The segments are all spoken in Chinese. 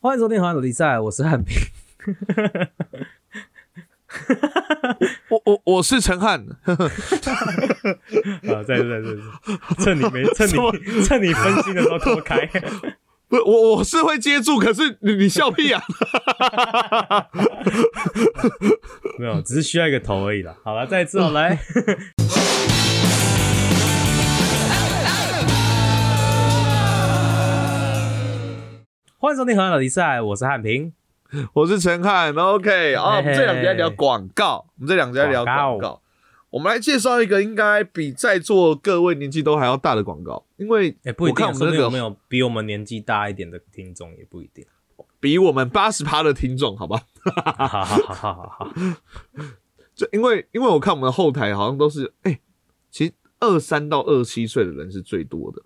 欢迎收听《好友比赛》，我是汉平。我我我是陈汉，啊，在在在在，趁你没趁你趁你分心的时候脱开。不，我我是会接住，可是你你笑屁啊！没有，只是需要一个头而已啦。好了，再一次哦，来。欢迎收听《好友比赛》，我是汉平。我是陈汉，OK 啊，我们这两集在聊广告，我们这两集在聊广告告。我们来介绍一个应该比在座各位年纪都还要大的广告，因为哎、不一定，我看我们有没有比我们年纪大一点的听众也不一定。比我们八十趴的听众，好吧？哈哈哈哈哈哈，就因为因为我看我们的后台好像都是哎、其实二三到二七岁的人是最多的。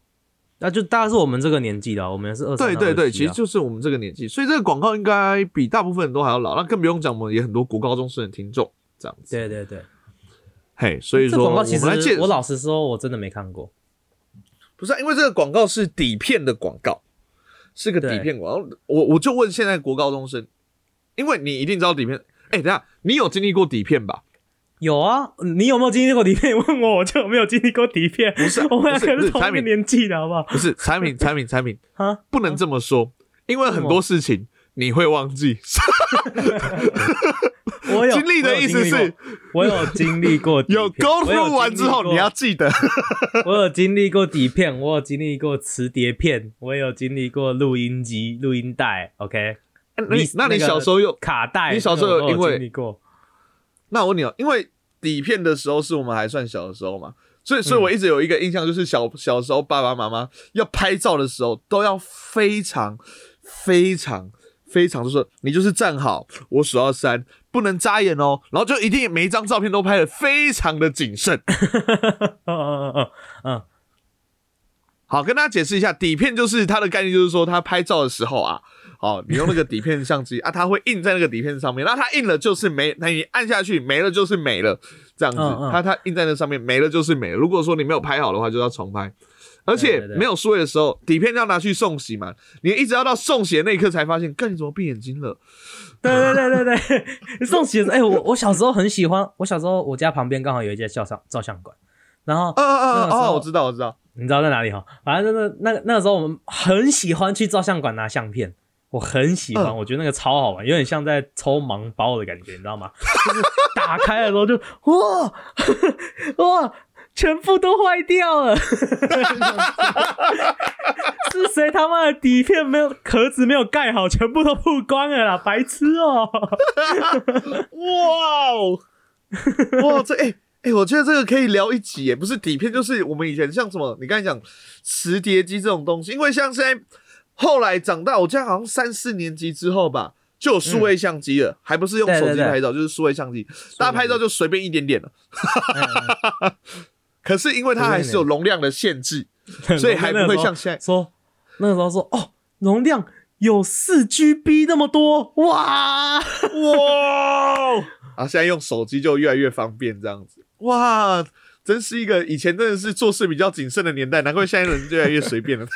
那就大概是我们这个年纪的，我们是二对对对，其其实就是我们这个年纪，所以这个广告应该比大部分人都还要老。那更不用讲，我们也很多国高中生的听众这样子。对对对。嘿，所以说广告其实我们来介我老实说，我真的没看过。不是、啊、因为这个广告是底片的广告，是个底片广告。我我就问现在国高中生，因为你一定知道底片。哎、等下，你有经历过底片吧？有啊，你有没有经历过底片？问我，我就有没有经历过底片。不是啊我们两个是同一个年纪的，好不好？不是产品，产品，产品，啊，不能这么说，因为很多事情你会忘记。我有经历的意思是，我有经历过，有有 through 完之后，你要记得。我有经历过底片，我有经历过磁碟片，我有经历过录音机、录音带。OK，那你那你小时候有？卡带？你小时候有经历过？那我问你哦，因为底片的时候是我们还算小的时候嘛，所以所以嗯。我一直有一个印象，就是小小时候爸爸妈妈要拍照的时候都要非常非常非常，就是你就是站好，我数到三，不能眨眼哦，然后就一定每一张照片都拍的非常的谨慎。嗯嗯嗯嗯。好，跟大家解释一下，底片就是它的概念，就是说它拍照的时候啊，哦，你用那个底片相机啊，它会印在那个底片上面，那它印了就是没，那你按下去没了就是没了，这样子，嗯嗯它它印在那上面没了就是没了。如果说你没有拍好的话，就要重拍。而且没有数位的时候，底片要拿去送洗嘛，你一直要到送洗的那一刻才发现，干你怎么闭眼睛了？对对对对对，送洗的时候，哎、我我小时候很喜欢，我小时候我家旁边刚好有一家照相照相馆，然后啊啊啊那个时候哦，我知道我知道，你知道在哪里哈？反正那那那个时候我们很喜欢去照相馆拿相片，我很喜欢，嗯。我觉得那个超好玩，有点像在抽盲包的感觉，你知道吗？就是打开的时候就哇哇，全部都坏掉了，是谁他妈的底片没有壳子没有盖好，全部都曝光了啦，白痴哦、哇哦，哇，这哎哎、我觉得这个可以聊一集耶，不是底片，就是我们以前像什么，你刚才讲磁碟机这种东西，因为像现在后来长大，我记得好像三四年级之后吧，就有数位相机了，还不是用手机拍照，就是数位相机，大家拍照就随便一点点了。嗯 可是因为它还是有容量的限制，所以还不会像现在。说那个时候说哦，容量有四 GB 那么多，哇！哇！啊，现在用手机就越来越方便，这样子，哇，真是一个以前真的是做事比较谨慎的年代，难怪现在人越来越随便了。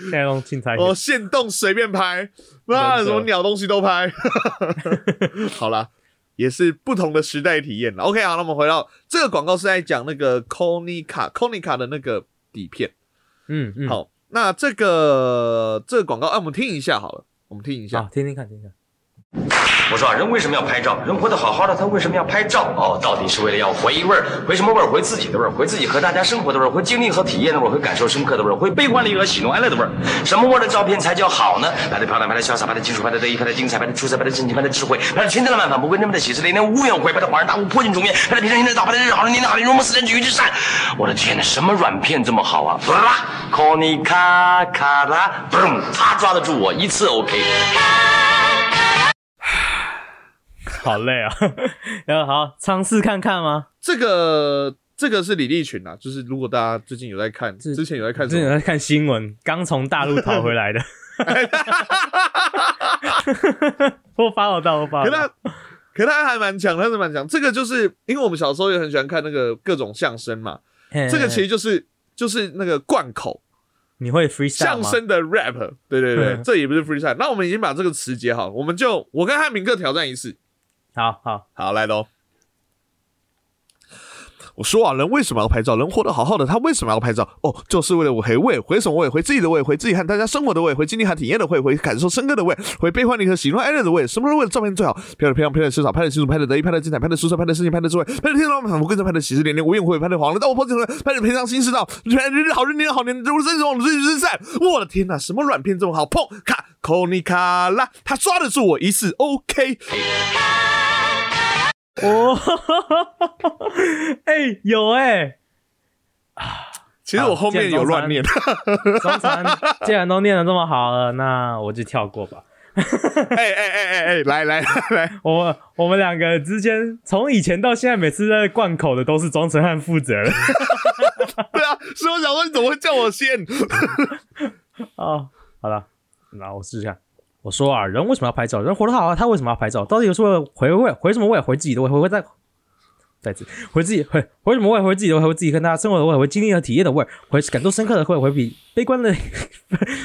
现在用青菜哦，现动随便拍，那什么鸟东西都拍。好啦，也是不同的时代体验了。OK，好，那我们回到这个广告是在讲那个 Konica Konica 的那个底片。嗯嗯，好，那这个这个广告，哎、我们听一下好了，我们听一下。好，听听看，听听看。我说啊，人为什么要拍照？人活得好好的，他为什么要拍照？哦，到底是为了要回味儿，回什么味儿？回自己的味儿，回自己和大家生活的味儿，回经历和体验的味儿，回感受深刻的味儿，回悲欢离合、喜怒哀乐的味儿。什么味儿的照片才叫好呢？拍的漂亮，拍的潇洒，拍的清楚，拍的得意，拍的精彩，拍的出色，拍的深情，拍的智慧，拍的群山漫反不归，那么的喜事连连无怨无悔，拍的恍然大悟，破镜重圆，拍的平生心的道，拍的日好人年年好人，如梦似真，举一之善。我的天哪，什么软片这么好啊？啦，科尼卡卡拉，嘣，他抓得住我，一次 OK。好累啊，然后好尝试看看吗？这个这个是李立群啊，就是如果大家最近有在看，之前有在看之前？有在看新闻，刚从大陆逃回来的。我发我到，我发我到。可他可他还蛮强，他是蛮强。这个就是因为我们小时候也很喜欢看那个各种相声嘛，嘿这个其实就是就是那个贯口，你会 freestyle 吗？相声的 rap，对对对，嗯这也不是 freestyle。那我们已经把这个词解好，我们就我跟汉明各挑战一次。好好，好，来喽。我说啊，人为什么要拍照？人活得好好的，他为什么要拍照？哦，就是为了我回味，回什么味？回自己的味，回自己和大家生活的味，回经历和体验的味，回感受深刻的味，回悲欢离合、喜怒哀乐的味。什么时候为了照片最好？拍的漂亮，拍的时少，拍的清楚，拍的得意，拍的精彩，拍的舒适，拍的深情，拍的智慧，拍的天狼反复，跟着拍的喜事连连，无怨无悔，拍的黄了，但我破镜重圆，拍的平常心世道，拍的日日好，日年好年，如生如往，日日善。我的天哪，什么软片这么好？碰卡扣尼卡拉，他抓得住我一次，OK。哦，哎、有哎、其实我后面有乱念。中传既然都念的这么好了，那我就跳过吧。哎哎哎哎哎，来来来，我我们两个之间，从以前到现在，每次在贯口的都是庄成汉负责了。对啊，所以我想说你怎么会叫我先？哦，好了，那我试试看。我说啊，人为什么要拍照？人活得好啊，他为什么要拍照？到底是为了回味？回什么味？回自己的味？回回再再次回自己回回什么味？回自己的味？回自己跟大家生活的味？回经历和体验的味？回感受深刻的味？回比悲观的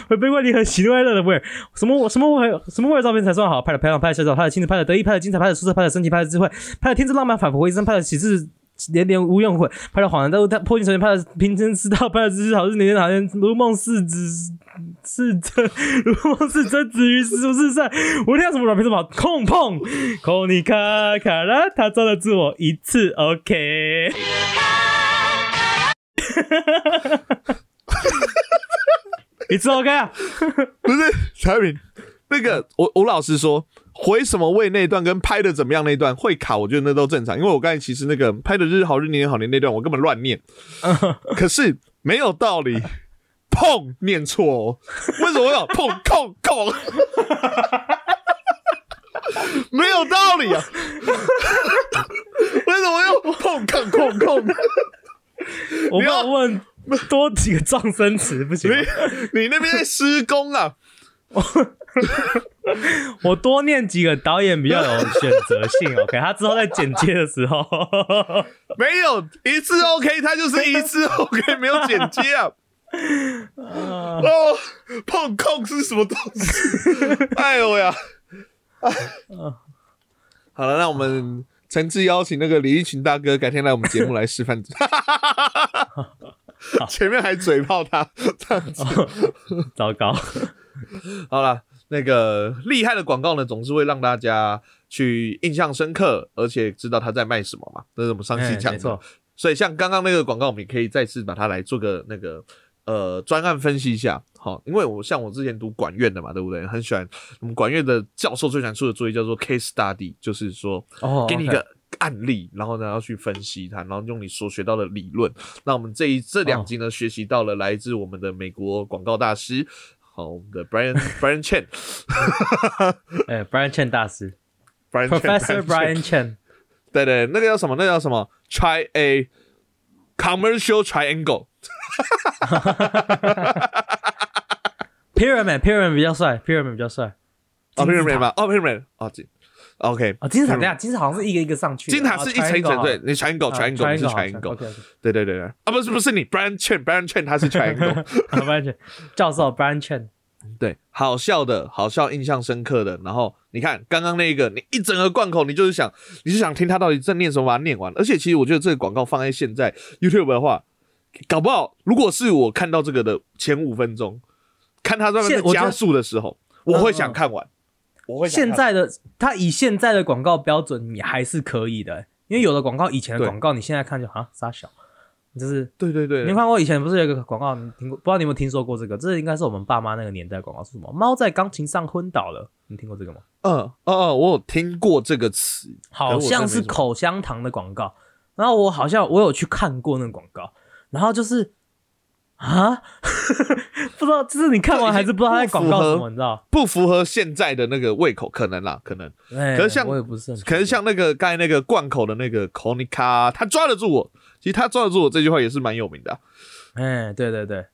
回悲观离合、喜怒哀乐的味？什么什么味？什么味的照片才算好？拍的漂亮，拍的小小，拍的清楚，拍的得意，拍的精彩，拍的舒适，拍的深情，拍的智慧，拍的天真浪漫，反璞归真，拍的喜事。连连无怨无悔，拍的恍然大悟，他破镜重圆，拍的平生知道，拍的知识好日年年好年，如梦似子是真，如梦似真，子于是不是在。我听到什么软片这么好，控碰，扣你卡卡拉，他抓得住我一次，OK。一次 OK 啊？不是产品，那个我我老实说，回什么位那一段跟拍的怎么样那一段会卡，我觉得那都正常，因为我刚才其实那个拍的日好日年好年那段我根本乱念，可是没有道理。碰念错哦，为什么要碰控控？没有道理啊！为什么要碰控控控？我要问多几个撞声词不行吗？你你那边在施工啊？我多念几个导演比较有选择性，OK？他之后在剪接的时候，没有一次 OK，他就是一次 OK，没有剪接啊。哦，碰控是什么东西？哎呦呀！好了，那我们诚挚邀请那个李立群大哥改天来我们节目来示范。前面还嘴炮他这样子。糟糕。好了，那个厉害的广告呢，总是会让大家去印象深刻，而且知道他在卖什么嘛。这是我们上期讲的。哎没错，所以像刚刚那个广告，我们也可以再次把它来做个那个呃专案分析一下。好，因为我像我之前读管院的嘛，对不对？很喜欢我们管院的教授最喜欢出的作业叫做 case study，就是说哦给你一个案例，然后呢要去分析它，然后用你所学到的理论。那我们这一这两集呢，学习到了来自我们的美国广告大师，好，我们的 Brian Brian Chen。哎，Brian Chen 大师 Brian，Professor Brian Chen，对对，那个叫什么？那个叫什么？Try a commercial triangle。Pyramid Pyramid 比较帅，Pyramid 比较帅。哦，pyramid 吗？哦，pyramid，哦，金，OK，哦，金字塔，等一下，金字塔好像是一个一个上去，金字塔是一层一层，对，你 triangle 啊 triangle 你是 triangle triangle，OK OK，对对对对，啊，不是不是你 Brian Chen，Brian Chen 他是 triangle，Brian Chen 教授 Brian Chen，对，好笑的，好笑，印象深刻的。然后你看刚刚那个，你一整个贯口，你就是想，你是想听他到底在念什么，把它念完。而且其实我觉得这个广告放在现在 YouTube 的话，搞不好如果是我看到这个的前五分钟，看他在那边加速的时候，我会想看完。我会现在的他以现在的广告标准，你还是可以的，因为有的广告以前的广告，你现在看就啊傻小，就是对对对你看过以前不是有一个广告，你听过？不知道你有没有听说过这个？这应该是我们爸妈那个年代广告，是什么？猫在钢琴上昏倒了，你听过这个吗？嗯哦哦，我有听过这个词，好像是口香糖的广告，然后我好像我有去看过那个广告，然后就是啊，不知道，就是你看完还是不知道他在广告什么，你知道？不符合现在的那个胃口，可能啦，可能。哎可是像我也不是很，可是像那个刚才那个贯口的那个 Konica，他抓得住我。其实他抓得住我这句话也是蛮有名的啊、哎，对对对，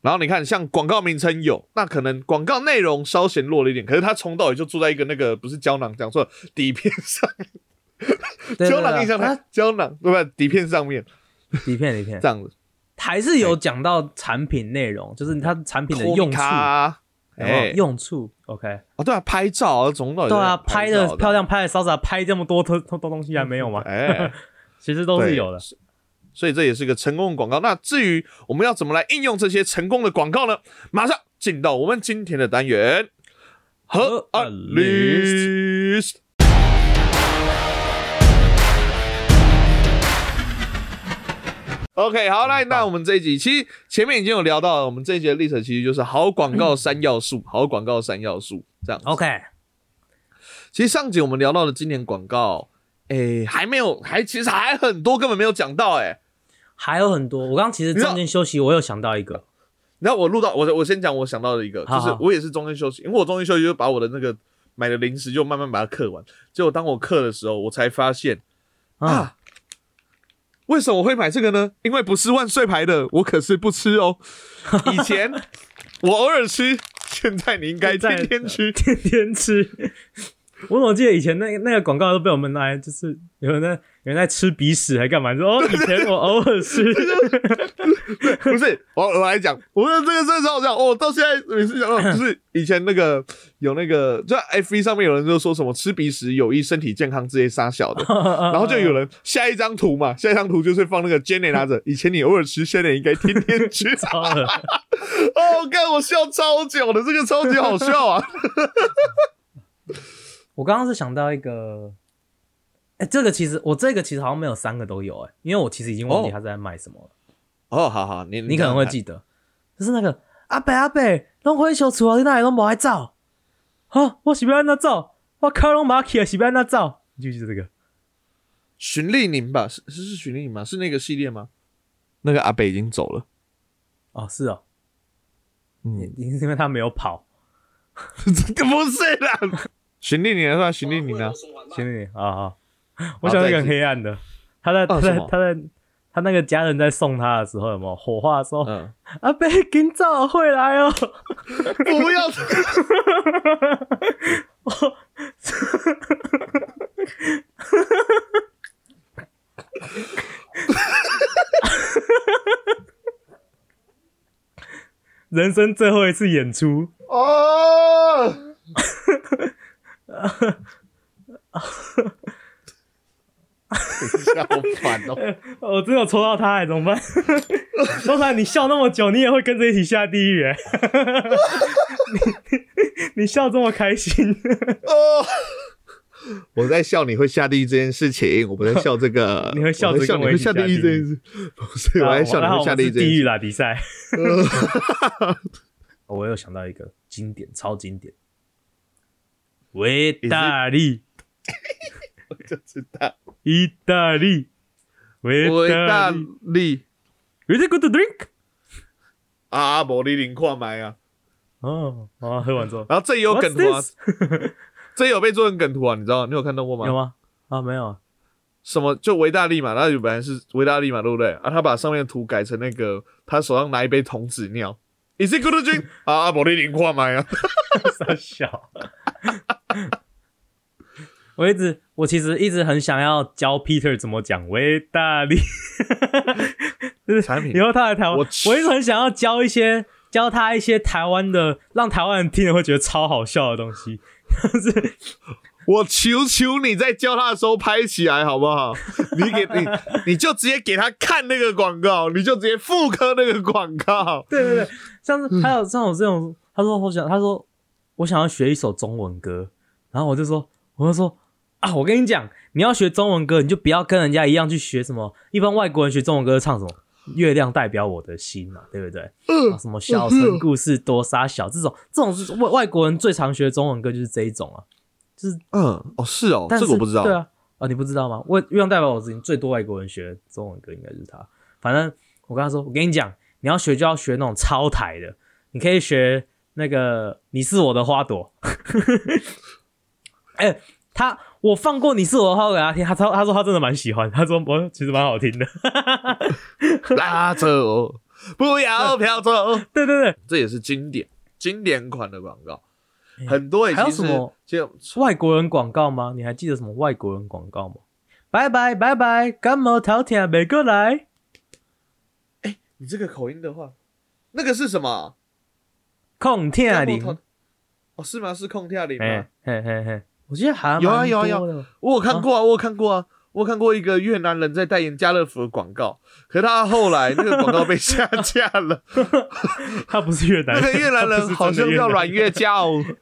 然后你看，像广告名称有，那可能广告内容稍显弱了一点，可是他从到尾就住在一个那个不是胶囊，讲错了，底片上面，胶囊印象胶囊对吧？底片上面底片底片这，样子。还是有讲到产品内容，就是它产品的用处，啊，哎哎，，用处，OK，哦，对啊，拍照啊，总对啊，拍的漂亮，拍的潇洒，拍这么多多 多东西还没有吗？哎，其实都是有的。所以这也是个成功的广告。那至于我们要怎么来应用这些成功的广告呢？马上进到我们今天的单元和和 a list。OK，好，来，那我们这一集其实前面已经有聊到了，我们这一集的历程其实就是好广告三要素，好广告三要素这样。OK，其实上集我们聊到的今年广告，诶，还没有，还其实还很多根本没有讲到，诶。还有很多。我刚刚其实中间休息，我有想到一个，然后我录到我我先讲我想到的一个，好好就是我也是中间休息，因为我中间休息就把我的那个买的零食就慢慢把它嗑完。结果当我嗑的时候，我才发现啊，啊，为什么我会买这个呢？因为不是万岁牌的，我可是不吃哦。以前我偶尔吃，现在你应该在天天吃。天天吃。我怎么记得以前那个那个广告都被我们拿来，就是有人在有人在吃鼻屎还干嘛？说哦，以前我偶尔吃，不是，我我来讲，我觉得这个真的超好笑。哦，到现在每次讲到，就是以前那个有那个，就 F 1上面有人就说什么吃鼻屎有益身体健康这些杀小的，然后就有人下一张图嘛，下一张图就是放那个 Jenny 拿着，以前你偶尔吃，现在应该天天吃。哦，看我笑超久的，这个超级好笑啊！我刚刚是想到一个，哎、这个其实我这个其实好像没有三个都有哎、因为我其实已经忘记哦他在卖什么了。哦，好好，你你可能会记得，就是那个阿北阿北，拢回小厝啊，你哪里拢无爱走？哈，我是要安怎走？我靠，拢马起来是要安怎走？你记不记得这个？徐丽宁吧？是是是荀丽宁吗？是那个系列吗？那个阿北已经走了，哦，是哦，嗯，因为他没有跑。这 个不是啦。荀丽宁啊，荀丽宁啊，行行啊啊！我想那个黑暗的，他在他在他在他那个家人在送他的时候，有没有火化说？阿伯今早回来哦。不要。人生最后一次演出，哦，好 烦哦！我真的有抽到他哎，怎么办？通常你笑那么久，你也会跟着一起下地狱哎。你你你笑这么开心，哦，我在笑你会下地狱这件事情，我不在笑这个。你会笑着我在笑你会下地狱这件事，不是我在笑你会下地狱这件事。地狱啦比赛。我又想到一个经典，超经典，维大利，我就知道，意大利，维伟大大利 Is it good to drink。啊，无你零看买啊。哦，啊，喝完之后然后这也有梗图啊 这也有被做成梗图啊，你知道？你有看到过吗？有吗？啊，没有。什么就维大利嘛，那本来是维大利嘛，对不对？啊，他把上面的图改成那个他手上拿一杯童子尿，Is it good to drink？啊，无你零看买啊。傻小。我一直，我其实一直很想要教 Peter 怎么讲维大利，就是产品以后他来台湾，我我一直很想要教一些教他一些台湾的，让台湾人听了会觉得超好笑的东西。就 是我求求你在教他的时候拍起来好不好？你给你你就直接给他看那个广告，你就直接复刻那个广告。对对对，像是还有像我这种，他说我想，他说我想要学一首中文歌，然后我就说，我就说啊，我跟你讲，你要学中文歌，你就不要跟人家一样去学什么，一般外国人学中文歌唱什么。月亮代表我的心嘛，对不对？啊、什么小城故事多沙小这种，这种是外外国人最常学的中文歌就是这一种啊。就是嗯，哦，是哦，但是这个我不知道。对啊，啊，你不知道吗？外月亮代表我的心，最多外国人学的中文歌应该就是他。反正我跟他说，我跟你讲，你要学就要学那种超台的，你可以学那个你是我的花朵。哎、他我放过你是我的花朵给他听，他他他说他真的蛮喜欢，他说我其实蛮好听的。拉着我，不要飘走。对对对，这也是经典经典款的广告，很多也还有什么就外国人广告吗？你还记得什么外国人广告吗？拜拜拜拜，感冒头疼没过来。哎你这个口音的话，那个是什么啊？控天灵，哦，是吗？是控天灵吗哎？嘿嘿嘿，我记得还有啊有啊有有，我有看过啊，我有看过啊，我有看过一个越南人在代言家乐福的广告，可他后来那个广告被下架了。他不是越南人，那个越南人好像叫阮月娇哦。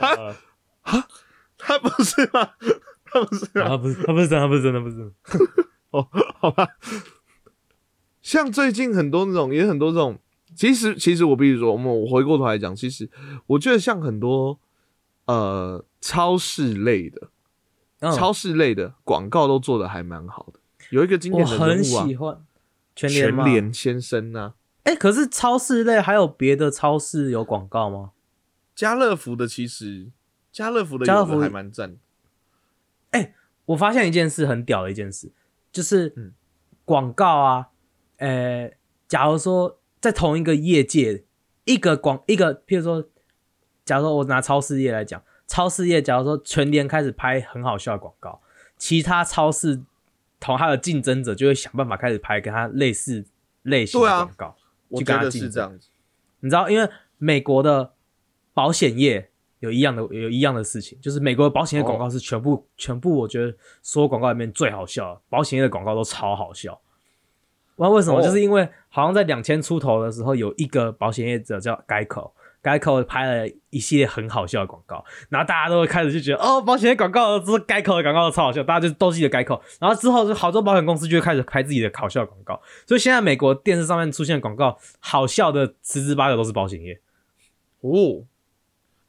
啊他不是吗？他不是啊。他不是他不是真的，他不是真的，不是。哦，好吧。像最近很多那种，也很多这种。其实，其实我必须说，我们我回过头来讲，其实我觉得像很多呃超市类的、嗯超市类的广告都做的还蛮好的。有一个经典的人很物啊，喜欢全联全？联先生啊，哎、可是超市类还有别的超市有广告吗？家乐福的其实家乐福的家乐福还蛮赞的。我发现一件事很屌的一件事，就是嗯广告啊，呃，假如说在同一个业界，一个广一个，譬如说，假如说我拿超市业来讲，超市业假如说全年开始拍很好笑的广告，其他超市同它的竞争者就会想办法开始拍跟它类似类型的广告，我去跟觉得是它竞争。你知道，因为美国的保险业有一样的有一样的事情，就是美国的保险业广告是全部、全部，我觉得所有广告里面最好笑的，保险业的广告都超好笑。不知道为什么，哦就是因为好像在两千出头的时候，有一个保险业者叫 Geico。Geico 拍了一系列很好笑的广告，然后大家都会开始就觉得哦，保险业广告这是 Geico 的广告超好笑，大家就都记得 Geico。然后之后就好多保险公司就会开始拍自己的搞笑广告，所以现在美国电视上面出现的广告，好笑的十之八九都是保险业。哦，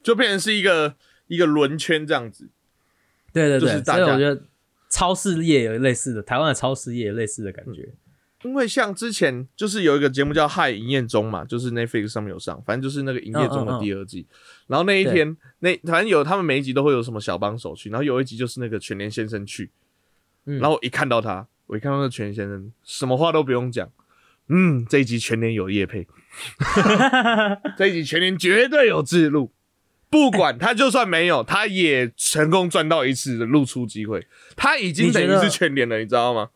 就变成是一个一个轮圈这样子。对对对，就是大家所以我觉得超市业有类似的，台湾的超市业有类似的感觉。因为像之前就是有一个节目叫《嗨营业中》嘛，就是 Netflix 上面有上，反正就是那个营业中的第二季。然后那一天，那反正有他们每一集都会有什么小帮手去，然后有一集就是那个全联先生去，嗯然后我一看到他，我一看到那全联先生，什么话都不用讲，嗯，这一集全联有叶配，这一集全联绝对有制录。不管他就算没有，他也成功赚到一次的露出机会，他已经等于是全年了，你知道吗？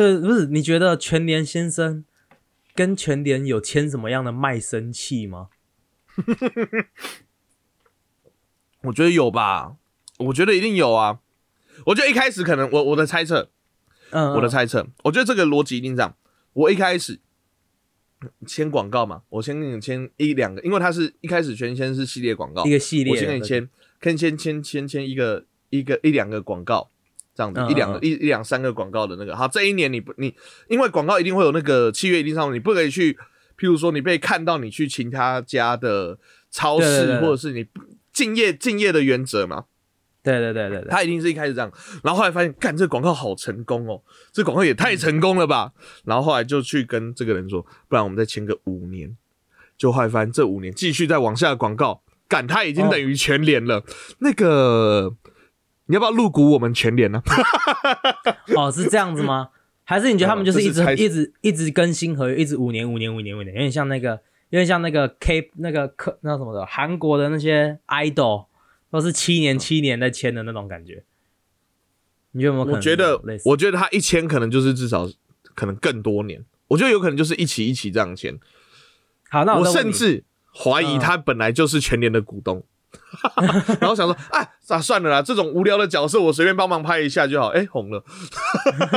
对，不是？你觉得全联先生跟全联有签什么样的卖身契吗？我觉得有吧，我觉得一定有啊。我觉得一开始可能我我的猜测，嗯，我的猜测，我觉得这个逻辑一定这样。我一开始签广告嘛，我先给你签一两个，因为它是一开始全先是系列广告，一个系列我，先给你签，先签签签签一个一个一两个广告，这样子嗯一两个嗯一一两三个广告的那个。好，这一年你不你因为广告一定会有那个契约一定上，你不可以去，譬如说你被看到你去其他家的超市，或者是你敬业敬业的原则嘛。对对对对对，他一定是一开始这样，然后后来发现，干这广告好成功哦，这广告也太成功了吧！然后后来就去跟这个人说，不然我们再签个五年。就后来发现这五年继续再往下的广告，干他已经等于全联了。那个你要不要入股我们全联呢、哦，是这样子吗？还是你觉得他们就是一直一直一直更新合约，一直五年五年五年五年，有点像那个有点像那个 K 那个客那什么的韩国的那些 idol 都是七年七年在签的那种感觉。你觉得有没有可能？我觉得我觉得他一签可能就是至少可能更多年，我觉得有可能就是一起一起这样签。好，那我甚至怀疑嗯他本来就是全联的股东，然后想说，啊，啊算了啦，这种无聊的角色我随便帮忙拍一下就好。哎、红了，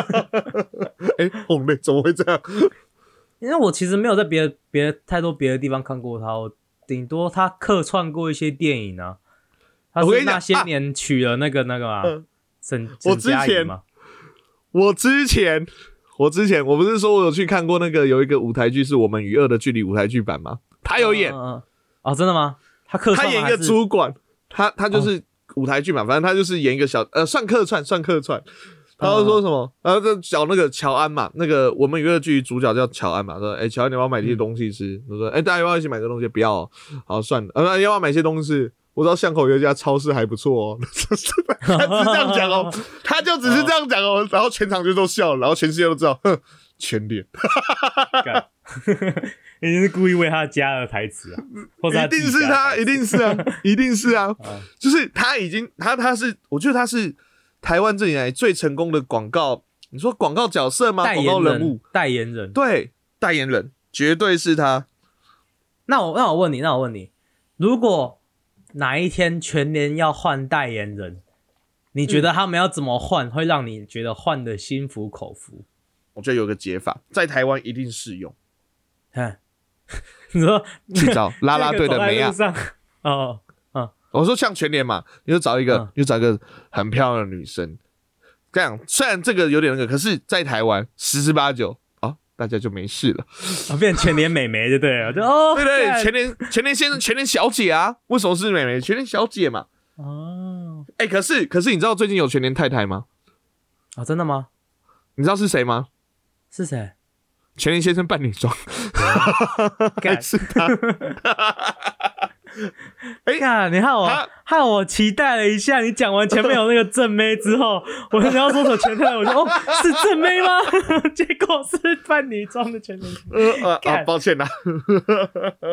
哎、红了，怎么会这样？因为我其实没有在别的别的太多别的地方看过他，我顶多他客串过一些电影啊。他我跟那些年娶了那个那个沈我沈佳之前宜嘛，我之前，我之前我不是说我有去看过那个有一个舞台剧是我们与恶的距离舞台剧版吗？他有演，嗯嗯嗯哦，真的吗？他客他演一个主管，他他就是舞台剧嘛，反正他就是演一个小呃算客串算客串。他就说什么？然后就找那个乔安嘛，那个我们娱乐剧主角叫乔安嘛，说：“哎、乔安，你要不要买这些东西吃？”他说：“哎、大家要不要一起买个东西？不要、哦，好算了。呃，要不要买些东西？我知道巷口有一家超市还不错哦。”他只是这样讲哦，他就只是这样讲哦，然后全场就都笑了，然后全世界都知道，哼，全脸，干 一定是故意为他加了台词啊，或者一定是他，一定是啊，一定是啊，就是他已经他他是，我觉得他是台湾这里来最成功的广告你说广告角色吗？代广告人物，代言人。对，代言人绝对是他。那我那我问你，那我问你，如果哪一天全年要换代言人，你觉得他们要怎么换，会让你觉得换的心服口服？我觉得有个解法，在台湾一定适用，看，你说去找拉拉队的梅啊这个走。在路上哦，我说像全联嘛，你就找一个，嗯你就找一个很漂亮的女生。这样虽然这个有点那个，可是，在台湾十之八九啊，大家就没事了。啊变全年美眉就对了，就哦，对对，全联全联先生、全联小姐啊，为什么是美眉？全联小姐嘛。哦哎、可是可是你知道最近有全联太太吗？啊，真的吗？你知道是谁吗？是谁？全林先生扮女装，干是他。哎呀，你害我害我期待了一下，你讲完前面有那个正妹之后，我想要说说全太，我说哦是正妹吗？结果是扮女装的全妹，呃呃啊，抱歉啦。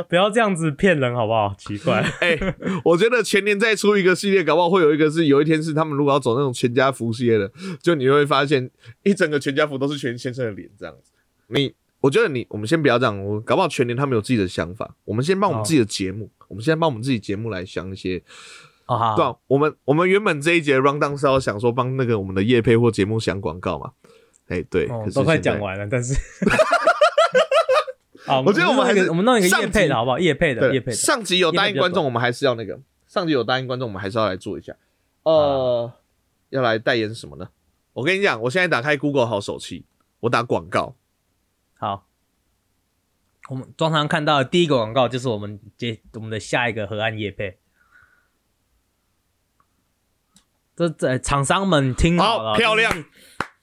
不要这样子骗人好不好？奇怪，哎、我觉得全年再出一个系列，搞不好会有一个是有一天是他们如果要走那种全家福系列的，就你会发现一整个全家福都是全先生的脸这样子。你，我觉得你，我们先不要这样，我搞不好全年他们有自己的想法，我们先帮我们自己的节目，我们先帮我们自己节目来想一些。哦好对、啊，我们我们原本这一节 round down 是要想说帮那个我们的叶配或节目想广告嘛，哎、对，可是哦都快现在讲完了，但是。啊，我觉得我们还是我们弄一个叶配的好不好？叶配的，叶，配的。上集有答应观众，我们还是要那个。上集有答应观众，我们还是要来做一下。呃，要来代言什么呢？我跟你讲，我现在打开 Google 好手机，我打广告。好，我们通常看到的第一个广告就是我们接我们的下一个河岸夜配。这这厂商们听好了，好漂亮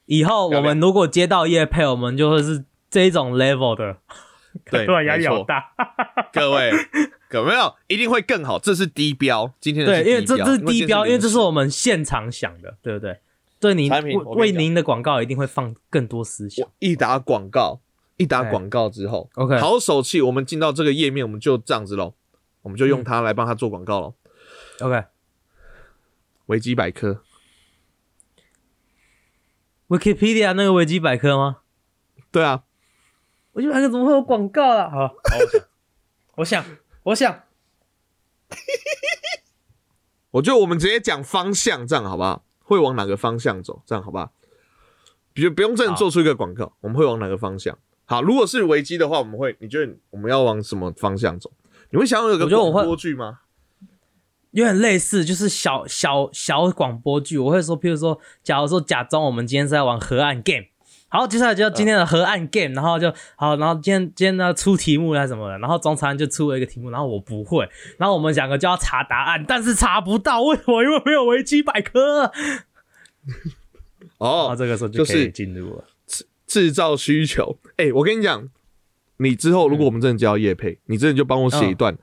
以后我们如果接到夜配，我们就会是这一种 level 的。对，突然压力大。各位，有没有一定会更好？这是低标，今天的对，是因为这是低标，因为这是我我们现场想的，对不对？对您为您的广告一定会放更多思想。一打广告，一打哎广告之后 OK 好手气，我们进到这个页面，我们就这样子喽，我们就嗯用它来帮他做广告喽。OK，维基百科，Wikipedia 那个维基百科吗？对啊，维基百科怎么会有广告啊？好，好，我想，我想，我想，我觉得我们直接讲方向，这样好不好？会往哪个方向走？这样好不好？比如不用真的做出一个广告，我们会往哪个方向？好，如果是危机的话，我们会，你觉得我们要往什么方向走？你会想要有个广播剧吗？有点类似，就是小小小广播剧。我会说，譬如说，假如说假装我们今天是在玩河岸 game，好，接下来就要今天的河岸 game，、然后就好，然后今天今天呢出题目还是什么的，然后中餐就出了一个题目，然后我不会，然后我们两个就要查答案，但是查不到，为什么？因为没有维基百科。哦，这个时候就可以就是进入了。制造需求。哎、我跟你讲，你之后如果我们真的交叶配，你真的就帮我写一段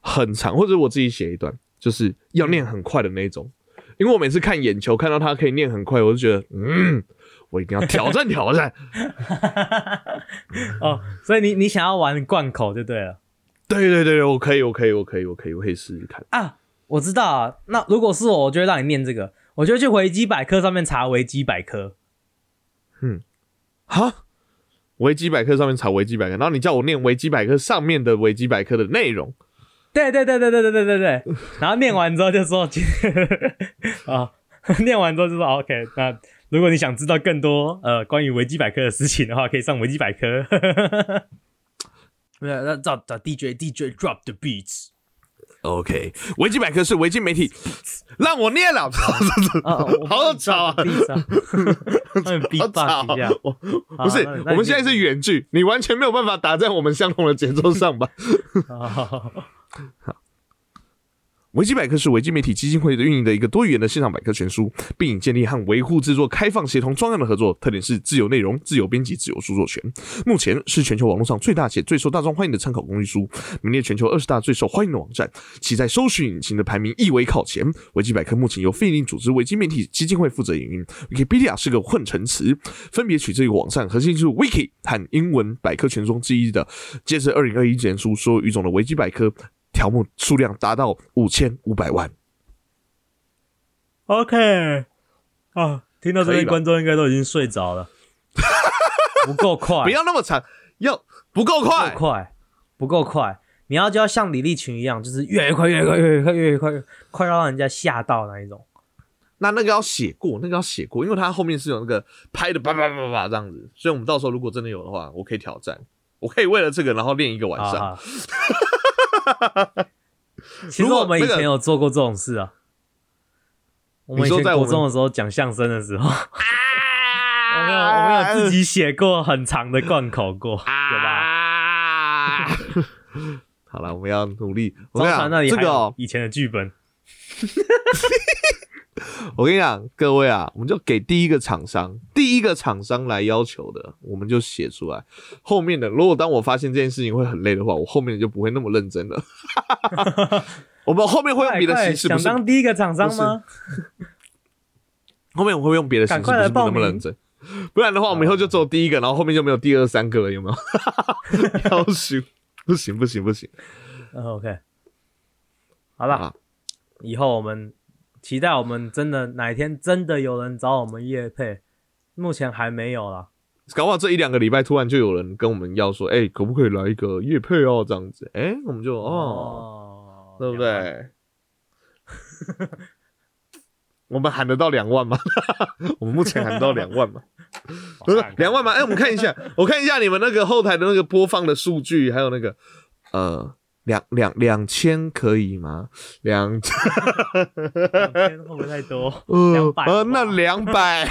很长，或者我自己写一段，就是要念很快的那种。因为我每次看眼球看到他可以念很快，我就觉得，嗯，我一定要挑战挑战。哦，所以你你想要玩贯口就对了对对对对，我可以，我可以，我可以，我可以，我可以试试看。啊。我知道啊，那如果是我，我就会让你念这个，我就去维基百科上面查维基百科。哈，维基百科上面查维基百科，然后你叫我念维基百科上面的维基百科的内容。对对对对对对对对对，然后念完之后就说今啊，念完之后就说 OK，那如果你想知道更多呃关于维基百科的事情的话，可以上维基百科。那，那找找 DJ DJ drop the beats。OK，维基百科是维基媒体，让我念了，啊，好吵啊好 box 一下吵。我不是，我们现在是远距，你完全没有办法打在我们相同的节奏上吧？啊 维基百科是维基媒体基金会的运营的一个多语言的线上百科全书，并建立和维护制作开放、协同、专案的合作，特点是自由内容、自由编辑、自由著作权。目前是全球网络上最大且最受大众欢迎的参考工具书，名列全球二十大最受欢迎的网站，其在搜寻引擎的排名亦为靠前。维基百科目前由非营利组织维基媒体基金会负责营运，Wikipedia 是个混成词，分别取自于网站核心技术 Wiki 和英文百科全中之一的。截至二零二一年书，所有语种的维基百科条目数量达到五千五百万。OK，啊，听到这边可以吧观众应该都已经睡着了。不够快，不要那么长，要不够不够快。快，不够快。你要就要像李立群一样，就是越来越快，越来越快，越来越快，越来越快，快到让人家吓到那一种。那那个要写过，那个要写过，因为它后面是有那个拍的叭叭叭叭这样子，所以我们到时候如果真的有的话，我可以挑战，我可以为了这个然后练一个晚上。啊，其实我们以前有做过这种事啊。我们以前国中的时候讲相声的时候，我们有我们有自己写过很长的贯口过，有吧？啊！好了，我们要努力。中传那里这个哦，还有以前的剧本，我跟你讲，各位啊，我们就给第一个厂商，第一个厂商来要求的，我们就写出来。后面的，如果当我发现这件事情会很累的话，我后面就不会那么认真了。我们后面会用别的形式，不想是当第一个厂商吗？后面我会用别的形式，不是那么认真。不然的话，我们以后就只有第一个，然后后面就没有第二、三个了，有没有？要求不行，不行，不行。嗯 OK，好了啊，以后我们期待我们真的哪一天真的有人找我们叶配，目前还没有啦。搞不好这一两个礼拜突然就有人跟我们要说，哎、可不可以来一个夜配哦？这样子，哎、我们就哦，哦，对不？对？我们喊得到两万吗？我们目前喊得到两万吗？不是两万吗？哎、我们看一下，我看一下你们那个后台的那个播放的数据，还有那个呃两两两千可以吗？两千 两千会不会太多？呃两百呃那两百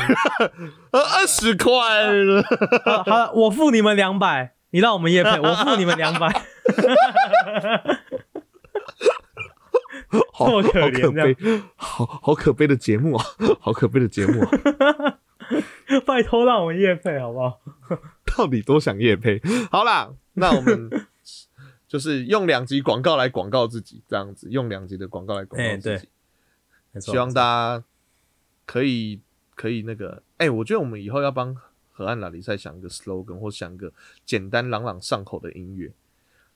呃 二十块了，好，好，我付你们两百，你让我们夜配，我付你们两百。好可好可怜这样悲，好好可悲的节目啊，好可悲的节目啊，拜托让我们夜配好不好？到底多想夜配？好啦，那我们就是用两集广告来广告自己，这样子用两集的广告来广告自己，没错希望大家可以可以那个，哎、我觉得我们以后要帮河岸拉力赛想一个 slogan，或想一个简单朗朗上口的音乐。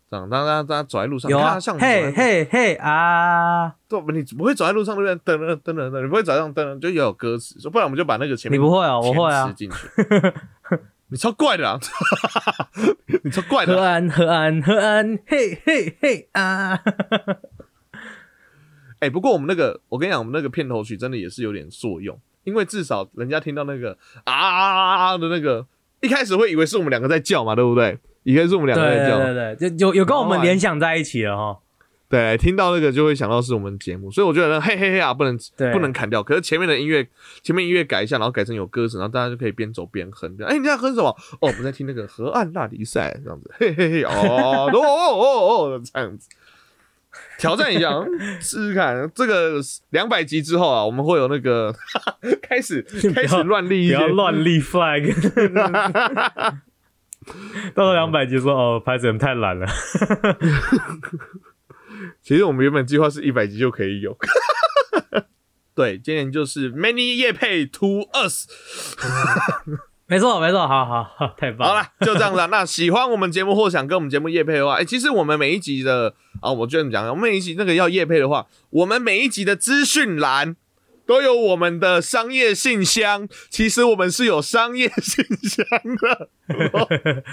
这样，大家大家走在路上，有啊像，嘿嘿嘿啊！对，你不会走在路上对不对？噔噔噔噔噔，你不会走在路上噔噔，就要有歌词，说不然我们就把那个前面你不会啊我会啊进去。你超怪的啊！你超怪的啊、岸河岸河岸，嘿嘿嘿啊！哎、不过我们那个，我跟你讲，我们那个片头曲真的也是有点作用，因为至少人家听到那个啊的那个，一开始会以为是我们两个在叫嘛，对不对？以为是我们两个在叫，对对，就有有跟我们联想在一起了哈。对，听到那个就会想到是我们节目，所以我觉得呢嘿嘿嘿啊，不能不能砍掉。可是前面的音乐，前面音乐改一下，然后改成有歌词，然后大家就可以边走边哼。哎、你在哼什么？哦，我们在听那个河岸大比赛，这样子，嘿嘿嘿，哦哦哦哦哦，这样子。挑战一下，嗯试试看。这个两百集之后啊，我们会有那个 开始开始乱立一要乱立 flag。到了两百集说哦，拍子太懒了。其实我们原本计划是一百集就可以有。对，今年就是 Many 夜配 to us。没错没错，好好好，太棒了。好了，就这样子、啊。那喜欢我们节目或想跟我们节目夜配的话，哎、其实我们每一集的啊，我就这么讲，我们每一集那个要夜配的话，我们每一集的资讯栏都有我们的商业信箱。其实我们是有商业信箱的，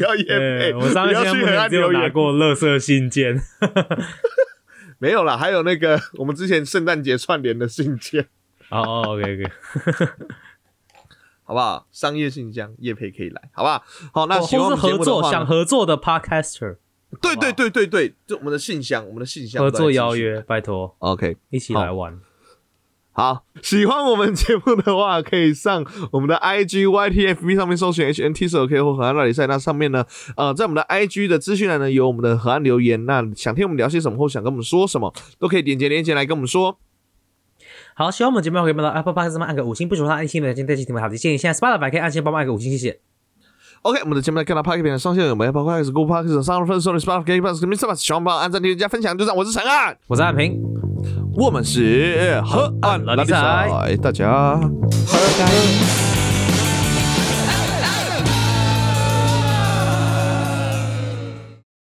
要夜配，我上次现在不要去很目前只有。拿过乐色信件。没有啦，还有那个 我们之前圣诞节串联的信件，哦哦，OK OK，好不好？商业信箱夜配可以来，好不好？好，那或喜欢我是合作想合作的 Podcaster 对对对对对，就我们的信箱，我们的信箱合作邀约，拜托，OK。一起来玩。好，喜欢我们节目的话，可以上我们的 IG、YTFB 上面搜寻 HNT 手 K 或河岸那里赛。那上面呢，呃，在我们的 IG 的资讯栏呢有我们的河岸留言。那想听我们聊些什么，或想跟我们说什么，都可以点击链接来跟我们说。好，喜欢我们节目可以帮到 Apple Podcast 上按个五星，不喜欢按星的请点击订阅好的建议。现在 Spotify 可以按星帮忙按个五星，谢谢。OK，我们的节目在看到 p o c k e t 的上线有没有 Apple Podcast、Google Podcast、上分 Sony、Spotify、Plus、Mr. Bus，喜欢帮我按赞、订阅、加分享，就这样。我是陈岸，我是安平，我们是河岸拉力赛大家。